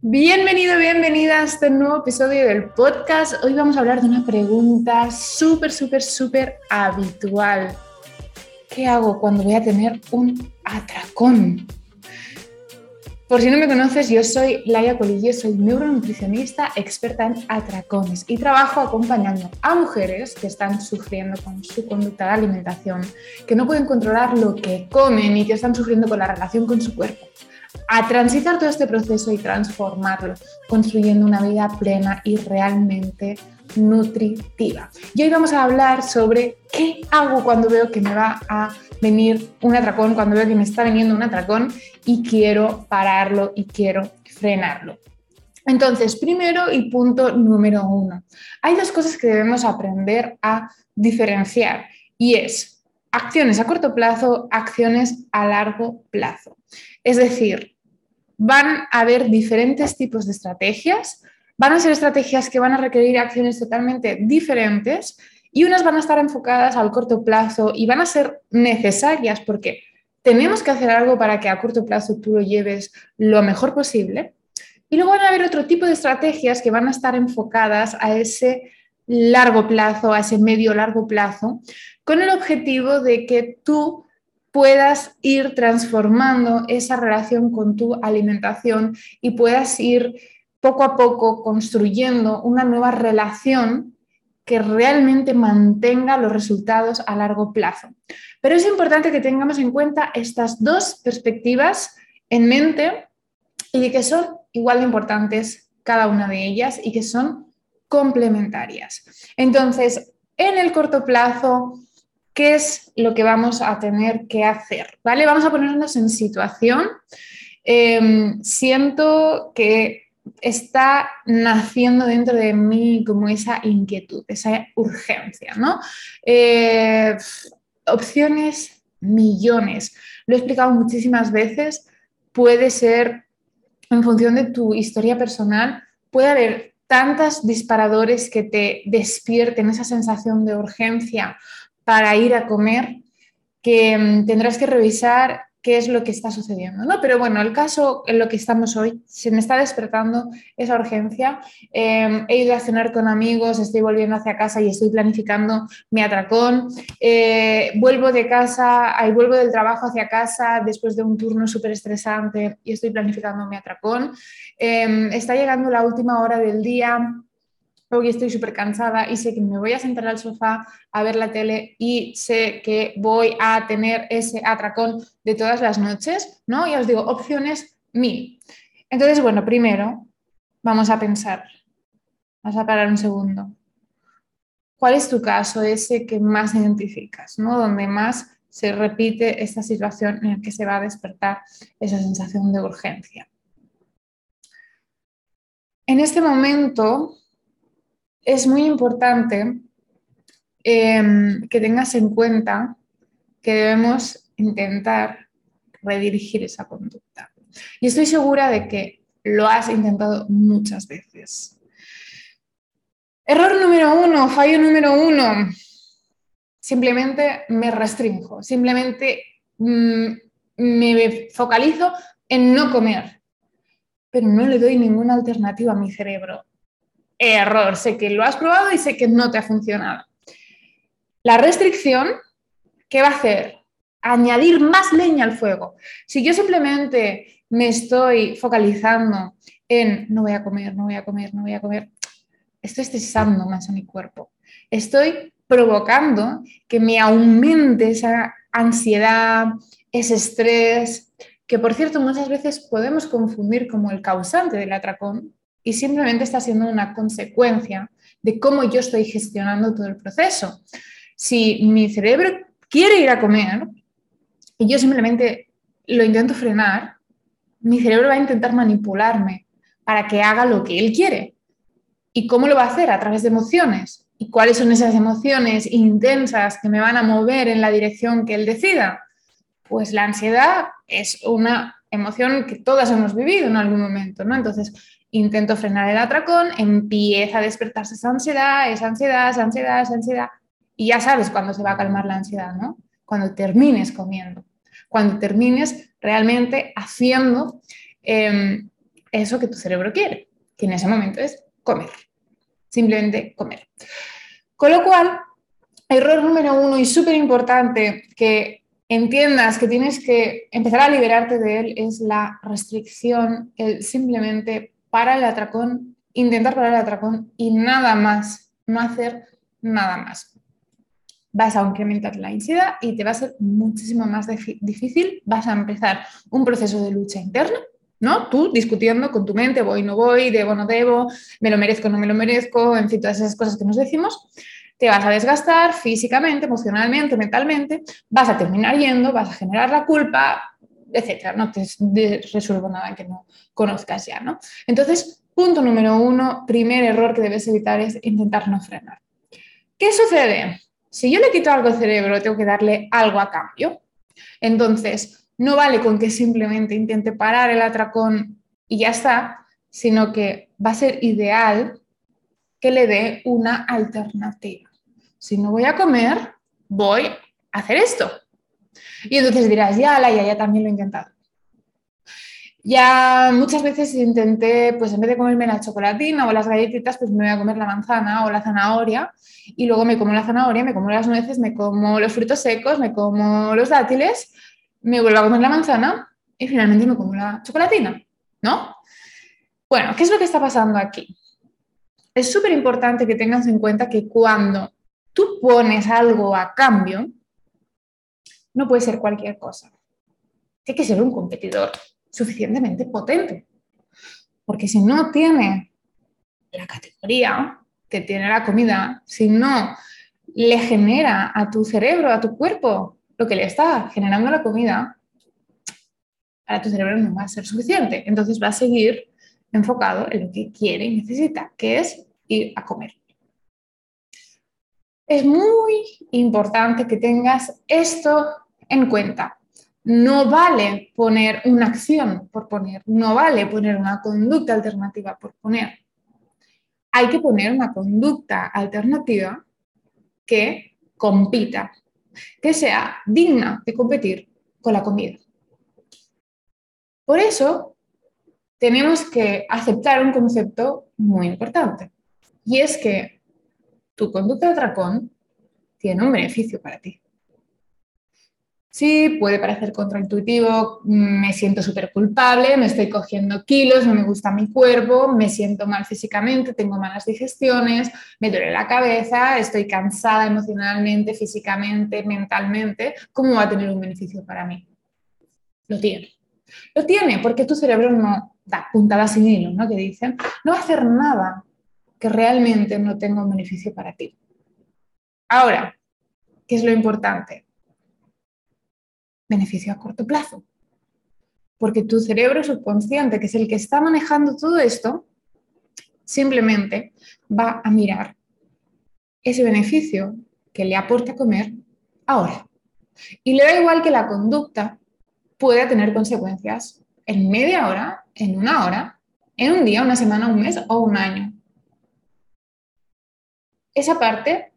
Bienvenido, bienvenida a este nuevo episodio del podcast. Hoy vamos a hablar de una pregunta súper, súper, súper habitual. ¿Qué hago cuando voy a tener un atracón? Por si no me conoces, yo soy Laia Colillo, soy neuronutricionista experta en atracones y trabajo acompañando a mujeres que están sufriendo con su conducta de alimentación, que no pueden controlar lo que comen y que están sufriendo con la relación con su cuerpo a transitar todo este proceso y transformarlo, construyendo una vida plena y realmente nutritiva. Y hoy vamos a hablar sobre qué hago cuando veo que me va a venir un atracón, cuando veo que me está viniendo un atracón y quiero pararlo y quiero frenarlo. Entonces, primero y punto número uno, hay dos cosas que debemos aprender a diferenciar y es acciones a corto plazo, acciones a largo plazo. Es decir, van a haber diferentes tipos de estrategias, van a ser estrategias que van a requerir acciones totalmente diferentes y unas van a estar enfocadas al corto plazo y van a ser necesarias porque tenemos que hacer algo para que a corto plazo tú lo lleves lo mejor posible. Y luego van a haber otro tipo de estrategias que van a estar enfocadas a ese largo plazo, a ese medio largo plazo, con el objetivo de que tú puedas ir transformando esa relación con tu alimentación y puedas ir poco a poco construyendo una nueva relación que realmente mantenga los resultados a largo plazo. Pero es importante que tengamos en cuenta estas dos perspectivas en mente y que son igual de importantes cada una de ellas y que son complementarias. Entonces, en el corto plazo, qué es lo que vamos a tener que hacer, ¿vale? Vamos a ponernos en situación. Em, siento que está naciendo dentro de mí como esa inquietud, esa urgencia, ¿no? Eh, opciones, millones. Lo he explicado muchísimas veces. Puede ser, en función de tu historia personal, puede haber tantos disparadores que te despierten esa sensación de urgencia para ir a comer, que mm, tendrás que revisar qué es lo que está sucediendo. ¿no? Pero bueno, el caso en lo que estamos hoy, se me está despertando esa urgencia. Em, he ido a cenar con amigos, estoy volviendo hacia casa y estoy planificando mi atracón. Eh, vuelvo de casa, ahí vuelvo del trabajo hacia casa después de un turno súper estresante y estoy planificando mi atracón. Em, está llegando la última hora del día hoy estoy súper cansada y sé que me voy a sentar al sofá a ver la tele y sé que voy a tener ese atracón de todas las noches, ¿no? Y os digo, opciones mil. Entonces, bueno, primero vamos a pensar, vamos a parar un segundo. ¿Cuál es tu caso, ese que más identificas, ¿no? Donde más se repite esta situación en la que se va a despertar esa sensación de urgencia. En este momento, es muy importante em, que tengas en cuenta que debemos intentar redirigir esa conducta. Y estoy segura de que lo has intentado muchas veces. Error número uno, fallo número uno. Simplemente me restringo, simplemente mm, me focalizo en no comer, pero no le doy ninguna alternativa a mi cerebro error, sé que lo has probado y sé que no te ha funcionado. La restricción, ¿qué va a hacer? Añadir más leña al fuego. Si yo simplemente me estoy focalizando en no voy a comer, no voy a comer, no voy a comer, estoy estresando más a mi cuerpo. Estoy provocando que me aumente esa ansiedad, ese estrés, que por cierto muchas veces podemos confundir como el causante del atracón, y simplemente está siendo una consecuencia de cómo yo estoy gestionando todo el proceso. Si mi cerebro quiere ir a comer y yo simplemente lo intento frenar, mi cerebro va a intentar manipularme para que haga lo que él quiere. ¿Y cómo lo va a hacer? A través de emociones. ¿Y cuáles son esas emociones intensas que me van a mover en la dirección que él decida? Pues la ansiedad es una emoción que todas hemos vivido en algún momento, ¿no? Entonces, intento frenar el atracón, empieza a despertarse esa ansiedad, esa ansiedad, esa ansiedad, esa ansiedad. Y ya sabes cuándo se va a calmar la ansiedad, ¿no? Cuando termines comiendo, cuando termines realmente haciendo em, eso que tu cerebro quiere, que en ese momento es comer, simplemente comer. Con lo cual, error número uno y súper importante que entiendas que tienes que empezar a liberarte de él es la restricción, el simplemente para el atracón, intentar parar el atracón y nada más, no hacer nada más. Vas a incrementar la ansiedad y te va a ser muchísimo más difícil, vas a empezar un proceso de lucha interna, ¿no? Tú discutiendo con tu mente, voy, no voy, debo, no debo, me lo merezco, no me lo merezco, en fin, todas esas cosas que nos decimos te vas a desgastar físicamente, emocionalmente, mentalmente, vas a terminar yendo, vas a generar la culpa, etcétera. No te resuelvo nada que no conozcas ya, ¿no? Entonces, punto número uno, primer error que debes evitar es intentar no frenar. ¿Qué sucede? Si yo le quito algo al cerebro, tengo que darle algo a cambio. Entonces, no vale con que simplemente intente parar el atracón y ya está, sino que va a ser ideal que le dé una alternativa si no voy a comer, voy a hacer esto. Y entonces dirás, ya, la ya, ya también lo he intentado. Ya muchas veces intenté, pues en vez de comerme la chocolatina o las galletitas, pues me voy a comer la manzana o la zanahoria y luego me como la zanahoria, me como las nueces, me como los frutos secos, me como los dátiles, me vuelvo a comer la manzana y finalmente me como la chocolatina, ¿no? Bueno, ¿qué es lo que está pasando aquí? Es súper importante que tengas en cuenta que cuando tú pones algo a cambio, no puede ser cualquier cosa. Tiene que ser un competidor suficientemente potente. Porque si no tiene la categoría que tiene la comida, si no le genera a tu cerebro, a tu cuerpo, lo que le está generando la comida, para tu cerebro no va a ser suficiente. Entonces va a seguir enfocado en lo que quiere y necesita, que es ir a comer. Es muy importante que tengas esto en cuenta. No vale poner una acción por poner, no vale poner una conducta alternativa por poner. Hay que poner una conducta alternativa que compita, que sea digna de competir con la comida. Por eso tenemos que aceptar un concepto muy importante y es que tu conducta de atracón tiene un beneficio para ti. Sí, puede parecer contraintuitivo, me siento súper culpable, me estoy cogiendo kilos, no me gusta mi cuerpo, me siento mal físicamente, tengo malas digestiones, me duele la cabeza, estoy cansada emocionalmente, físicamente, mentalmente. ¿Cómo va a tener un beneficio para mí? Lo tiene. Lo tiene porque tu cerebro no da puntadas sin hilo, ¿no? Que dicen, no va a hacer nada que realmente no tenga un beneficio para ti. Ahora, ¿qué es lo importante? Beneficio a corto plazo. Porque tu cerebro subconsciente, que es el que está manejando todo esto, simplemente va a mirar ese beneficio que le aporta comer ahora. Y le da igual que la conducta pueda tener consecuencias en media hora, en una hora, en un día, una semana, un mes o un año esa parte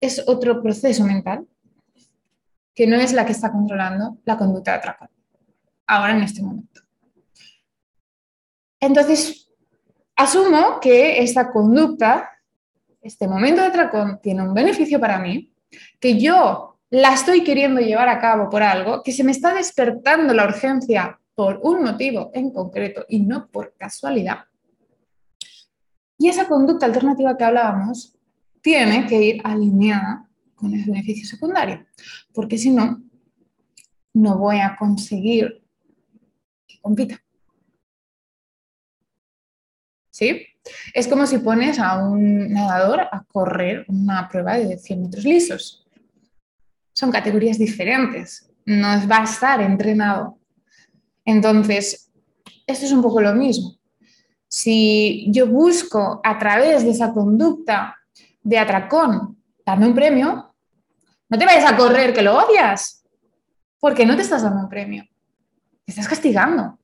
es otro proceso mental que no es la que está controlando la conducta de atracón, ahora en este momento. Entonces, asumo que esta conducta, este momento de atracón, tiene un beneficio para mí, que yo la estoy queriendo llevar a cabo por algo, que se me está despertando la urgencia por un motivo en concreto y no por casualidad. Y esa conducta alternativa que hablábamos tiene que ir alineada con el beneficio secundario, porque si no, no voy a conseguir que compita. ¿Sí? Es como si pones a un nadador a correr una prueba de 100 metros lisos. Son categorías diferentes, no va a estar entrenado. Entonces, esto es un poco lo mismo si yo busco a través de esa conducta de atracón darme un premio, no te vayas a correr que lo odias, porque no te estás dando un premio, te estás castigando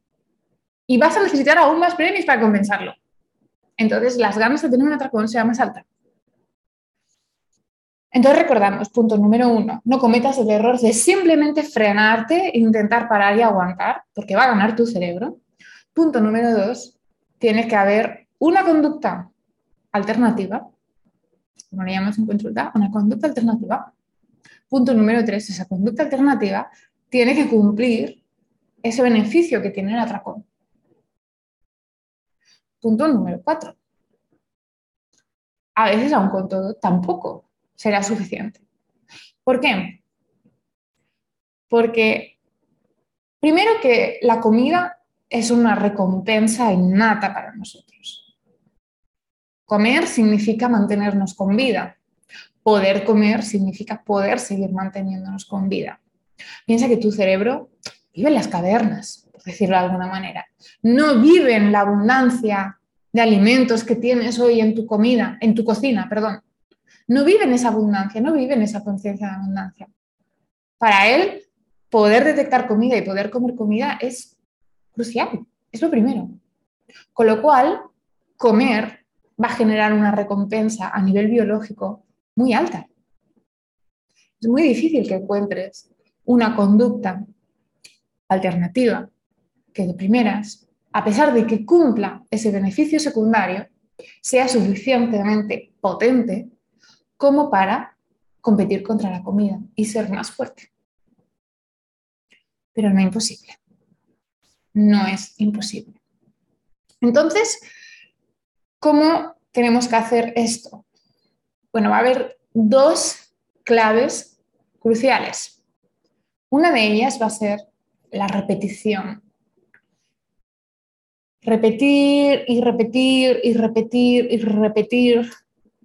y vas a necesitar aún más premios para compensarlo. Entonces las ganas de tener un atracón sean más altas. Entonces recordamos, punto número uno, no cometas el error de simplemente frenarte, intentar parar y aguantar, porque va a ganar tu cerebro. Punto número dos, tiene que haber una conducta alternativa, como le llamamos en consulta, una conducta alternativa. Punto número tres, esa conducta alternativa tiene que cumplir ese beneficio que tiene el atracón. Punto número cuatro. A veces, aún con todo, tampoco será suficiente. ¿Por qué? Porque primero que la comida es una recompensa innata para nosotros. Comer significa mantenernos con vida. Poder comer significa poder seguir manteniéndonos con vida. Piensa que tu cerebro vive en las cavernas, por decirlo de alguna manera. No vive en la abundancia de alimentos que tienes hoy en tu comida, en tu cocina, perdón no vive en esa abundancia, no vive en esa conciencia de abundancia. Para él, poder detectar comida y poder comer comida es crucial, es lo primero. Con lo cual, comer va a generar una recompensa a nivel biológico muy alta. Es muy difícil que encuentres una conducta alternativa que de primeras, a pesar de que cumpla ese beneficio secundario, sea suficientemente potente como para competir contra la comida y ser más fuerte. Pero no es imposible. No es imposible. Entonces, ¿cómo tenemos que hacer esto? Bueno, va a haber dos claves cruciales. Una de ellas va a ser la repetición. Repetir y repetir y repetir y repetir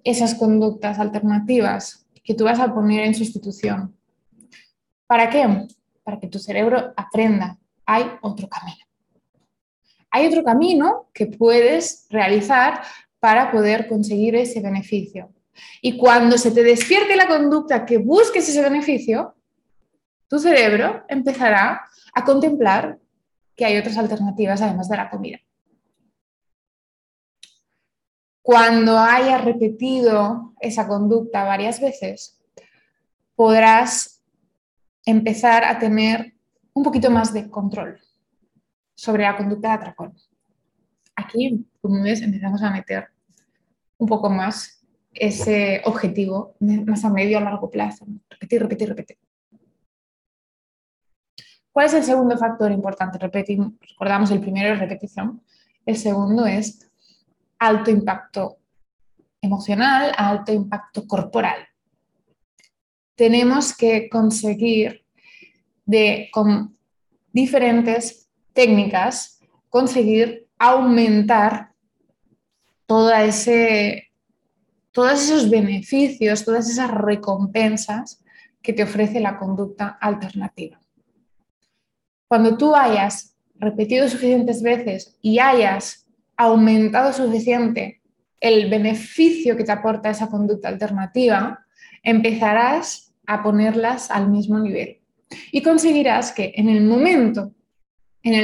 esas conductas alternativas que tú vas a poner en sustitución. ¿Para qué? Para que tu cerebro aprenda, hay otro camino. Hay otro camino que puedes realizar para poder conseguir ese beneficio. Y cuando se te despierte la conducta que busques ese beneficio, tu cerebro empezará a contemplar que hay otras alternativas además de la comida. Cuando hayas repetido esa conducta varias veces, podrás empezar a tener un poquito más de control sobre la conducta de atracón. Aquí, como ves, empezamos a meter un poco más ese objetivo más a medio a largo plazo. Repetir, repetir, repetir. ¿Cuál es el segundo factor importante? Recordamos el primero es repetición. El segundo es alto impacto emocional, alto impacto corporal. Tenemos que conseguir de, con diferentes técnicas, conseguir aumentar toda ese, todos esos beneficios, todas esas recompensas que te ofrece la conducta alternativa. Cuando tú hayas repetido suficientes veces y hayas aumentado suficiente el beneficio que te aporta esa conducta alternativa, empezarás a ponerlas al mismo nivel y conseguirás que en el momento